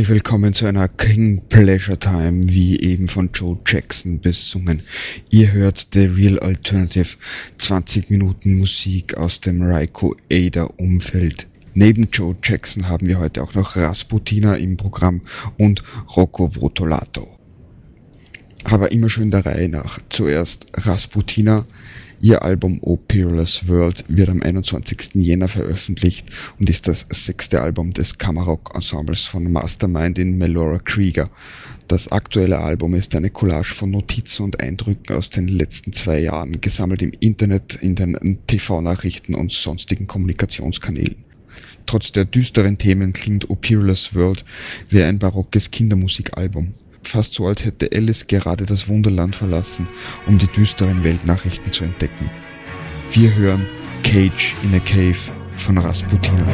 Herzlich willkommen zu einer King Pleasure Time, wie eben von Joe Jackson besungen. Ihr hört The Real Alternative, 20 Minuten Musik aus dem Raiko Ada Umfeld. Neben Joe Jackson haben wir heute auch noch Rasputina im Programm und Rocco Votolato. Aber immer schön der Reihe nach. Zuerst Rasputina. Ihr Album O Peerless World wird am 21. Jänner veröffentlicht und ist das sechste Album des Kammerrock-Ensembles von Mastermind in Melora Krieger. Das aktuelle Album ist eine Collage von Notizen und Eindrücken aus den letzten zwei Jahren, gesammelt im Internet, in den TV-Nachrichten und sonstigen Kommunikationskanälen. Trotz der düsteren Themen klingt O Peerless World wie ein barockes Kindermusikalbum. Fast so, als hätte Alice gerade das Wunderland verlassen, um die düsteren Weltnachrichten zu entdecken. Wir hören Cage in a Cave von Rasputina.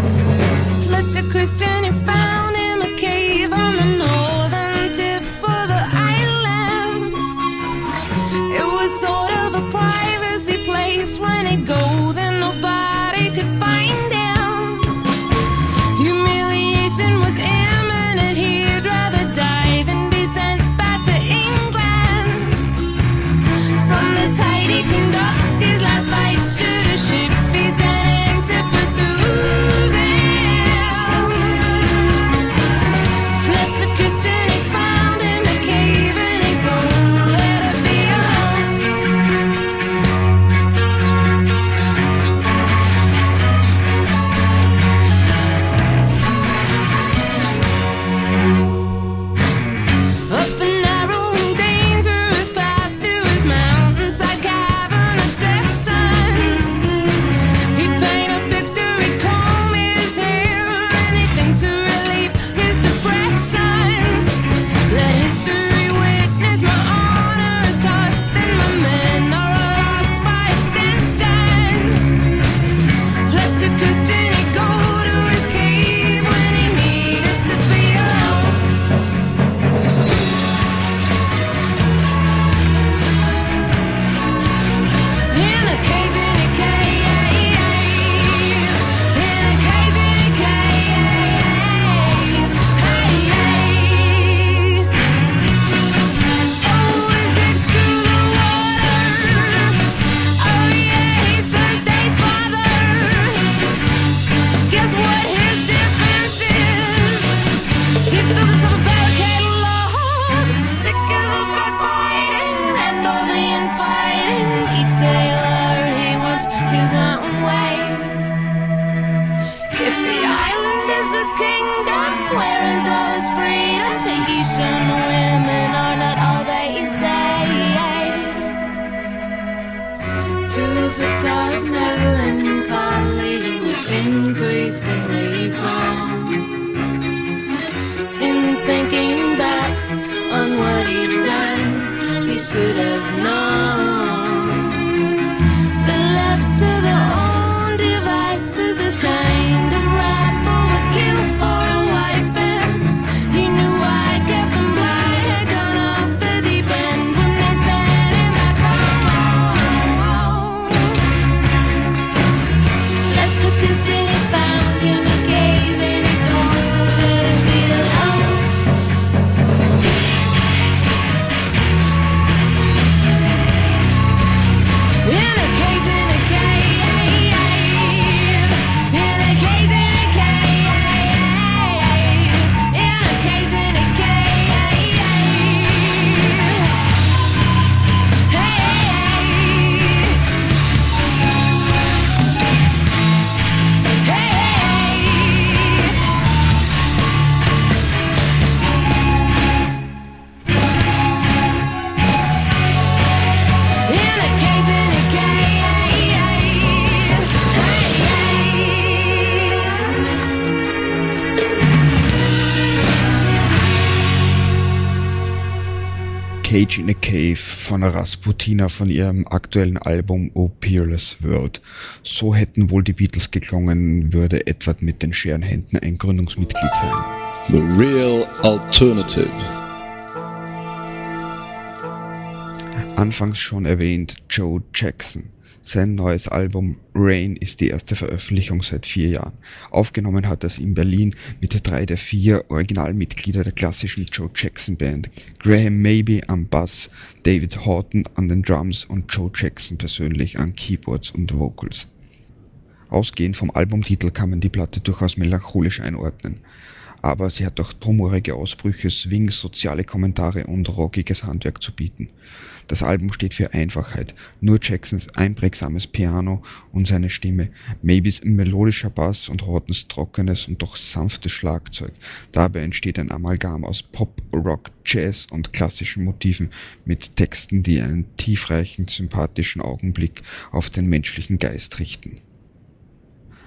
Should have known. Cage in a Cave von Rasputina von ihrem aktuellen Album O Peerless World. So hätten wohl die Beatles geklungen, würde Edward mit den Scherenhänden ein Gründungsmitglied sein. The Real Alternative. Anfangs schon erwähnt Joe Jackson. Sein neues Album Rain ist die erste Veröffentlichung seit vier Jahren. Aufgenommen hat er es in Berlin mit drei der vier Originalmitglieder der klassischen Joe Jackson Band. Graham Maybe am Bass, David Horton an den Drums und Joe Jackson persönlich an Keyboards und Vocals. Ausgehend vom Albumtitel kann man die Platte durchaus melancholisch einordnen. Aber sie hat auch drumorige Ausbrüche, Swings, soziale Kommentare und rockiges Handwerk zu bieten. Das Album steht für Einfachheit, nur Jacksons einprägsames Piano und seine Stimme, Maybes melodischer Bass und Hortons trockenes und doch sanftes Schlagzeug. Dabei entsteht ein Amalgam aus Pop, Rock, Jazz und klassischen Motiven mit Texten, die einen tiefreichen, sympathischen Augenblick auf den menschlichen Geist richten.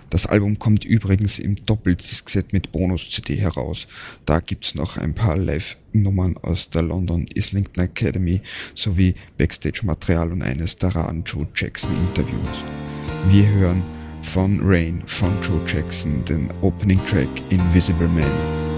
Das Album kommt übrigens im Doppeldisc-Set mit Bonus-CD heraus. Da gibt's noch ein paar Live-Nummern aus der London Islington Academy sowie Backstage-Material und eines der raren Joe Jackson-Interviews. Wir hören von Rain von Joe Jackson den Opening Track Invisible Man.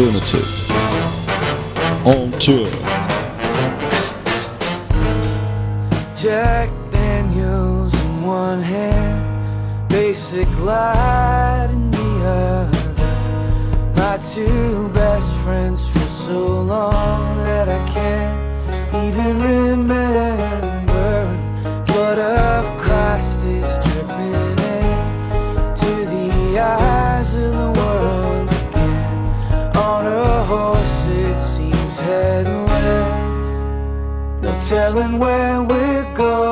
Alternative. On tour. Jack Daniels in one hand, basic light in the other. My two best friends for so long that I can't even remember. Blood of telling where we're going.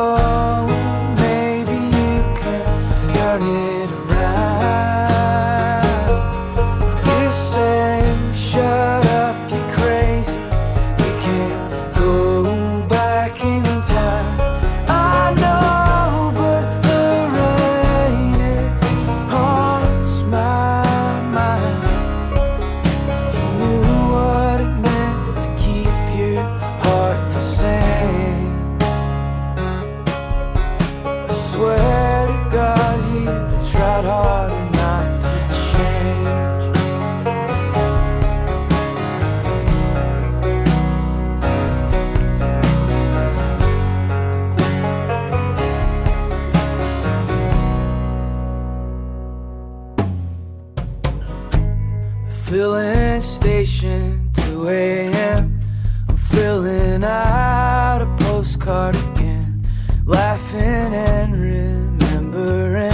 Filling station 2 a.m. I'm filling out a postcard again, laughing and remembering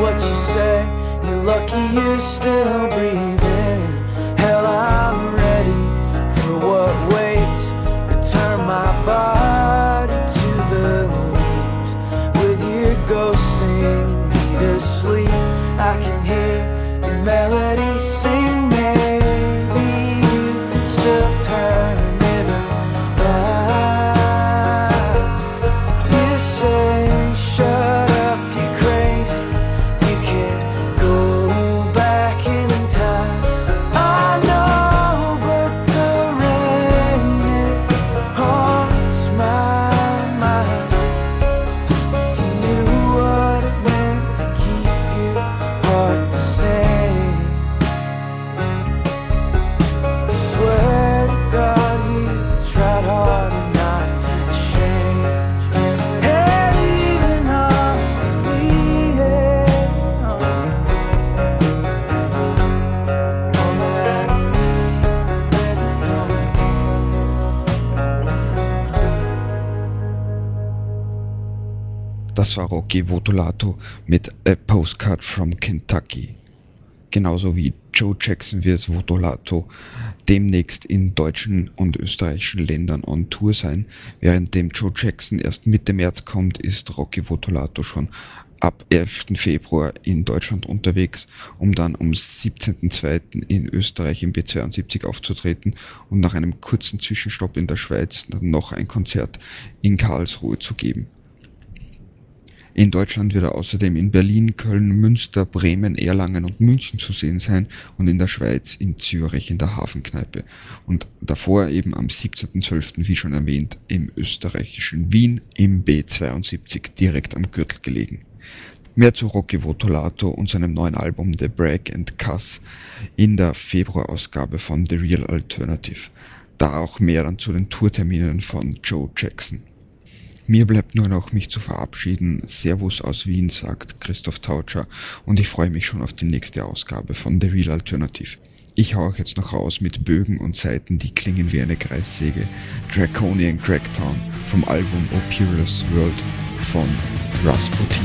what you say. You're lucky you're still Das war Rocky Votolato mit A Postcard from Kentucky. Genauso wie Joe Jackson wird Votolato demnächst in deutschen und österreichischen Ländern on Tour sein. Währenddem Joe Jackson erst Mitte März kommt, ist Rocky Votolato schon ab 11. Februar in Deutschland unterwegs, um dann am 17.02. in Österreich im B72 aufzutreten und nach einem kurzen Zwischenstopp in der Schweiz noch ein Konzert in Karlsruhe zu geben. In Deutschland wird er außerdem in Berlin, Köln, Münster, Bremen, Erlangen und München zu sehen sein und in der Schweiz in Zürich in der Hafenkneipe. Und davor eben am 17.12., wie schon erwähnt, im österreichischen Wien im B72 direkt am Gürtel gelegen. Mehr zu Rocky Votolato und seinem neuen Album The Break and Cuss in der Februarausgabe von The Real Alternative. Da auch mehr dann zu den Tourterminen von Joe Jackson. Mir bleibt nur noch mich zu verabschieden. Servus aus Wien, sagt Christoph Tautscher und ich freue mich schon auf die nächste Ausgabe von The Real Alternative. Ich hau euch jetzt noch raus mit Bögen und Seiten, die klingen wie eine Kreissäge. Draconian Cracktown vom Album O Peerless World von Rasputin.